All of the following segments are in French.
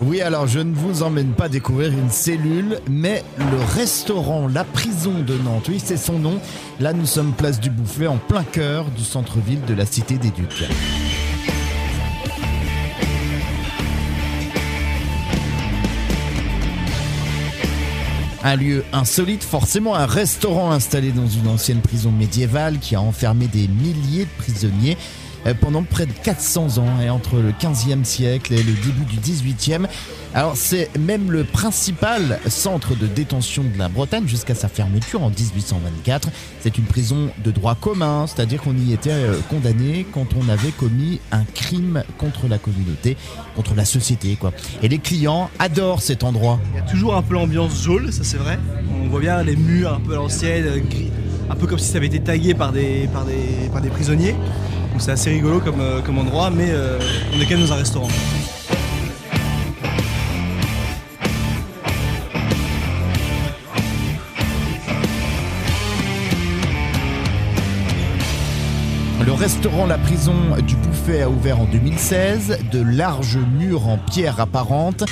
Oui, alors je ne vous emmène pas découvrir une cellule, mais le restaurant La Prison de Nantes. Oui, c'est son nom. Là, nous sommes place du Bouffet, en plein cœur du centre-ville de la Cité des Ducs. Un lieu insolite, forcément un restaurant installé dans une ancienne prison médiévale qui a enfermé des milliers de prisonniers. Euh, pendant près de 400 ans et entre le 15e siècle et le début du 18e. Alors c'est même le principal centre de détention de la Bretagne jusqu'à sa fermeture en 1824. C'est une prison de droit commun, c'est-à-dire qu'on y était euh, condamné quand on avait commis un crime contre la communauté, contre la société quoi. Et les clients adorent cet endroit. Il y a toujours un peu l'ambiance jaune, ça c'est vrai. On voit bien les murs un peu à l'ancienne, euh, un peu comme si ça avait été tagué par des, prisonniers. C'est assez rigolo comme, euh, comme endroit, mais euh, on est quand même dans un restaurant. Le restaurant La Prison du Bouffet a ouvert en 2016. De larges murs en pierre apparente,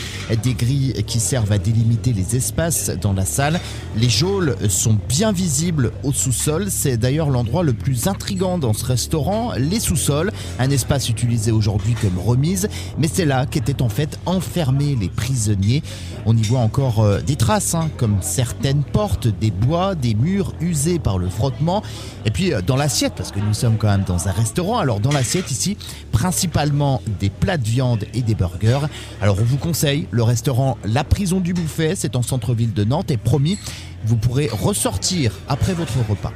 des grilles qui servent à délimiter les espaces dans la salle. Les geôles sont bien visibles au sous-sol. C'est d'ailleurs l'endroit le plus intrigant dans ce restaurant. Les sous-sols, un espace utilisé aujourd'hui comme remise, mais c'est là qu'étaient en fait enfermés les prisonniers. On y voit encore euh, des traces, hein, comme certaines portes, des bois, des murs usés par le frottement. Et puis euh, dans l'assiette, parce que nous sommes quand dans un restaurant. Alors dans l'assiette ici, principalement des plats de viande et des burgers. Alors on vous conseille le restaurant La Prison du Bouffet, c'est en centre-ville de Nantes et promis, vous pourrez ressortir après votre repas.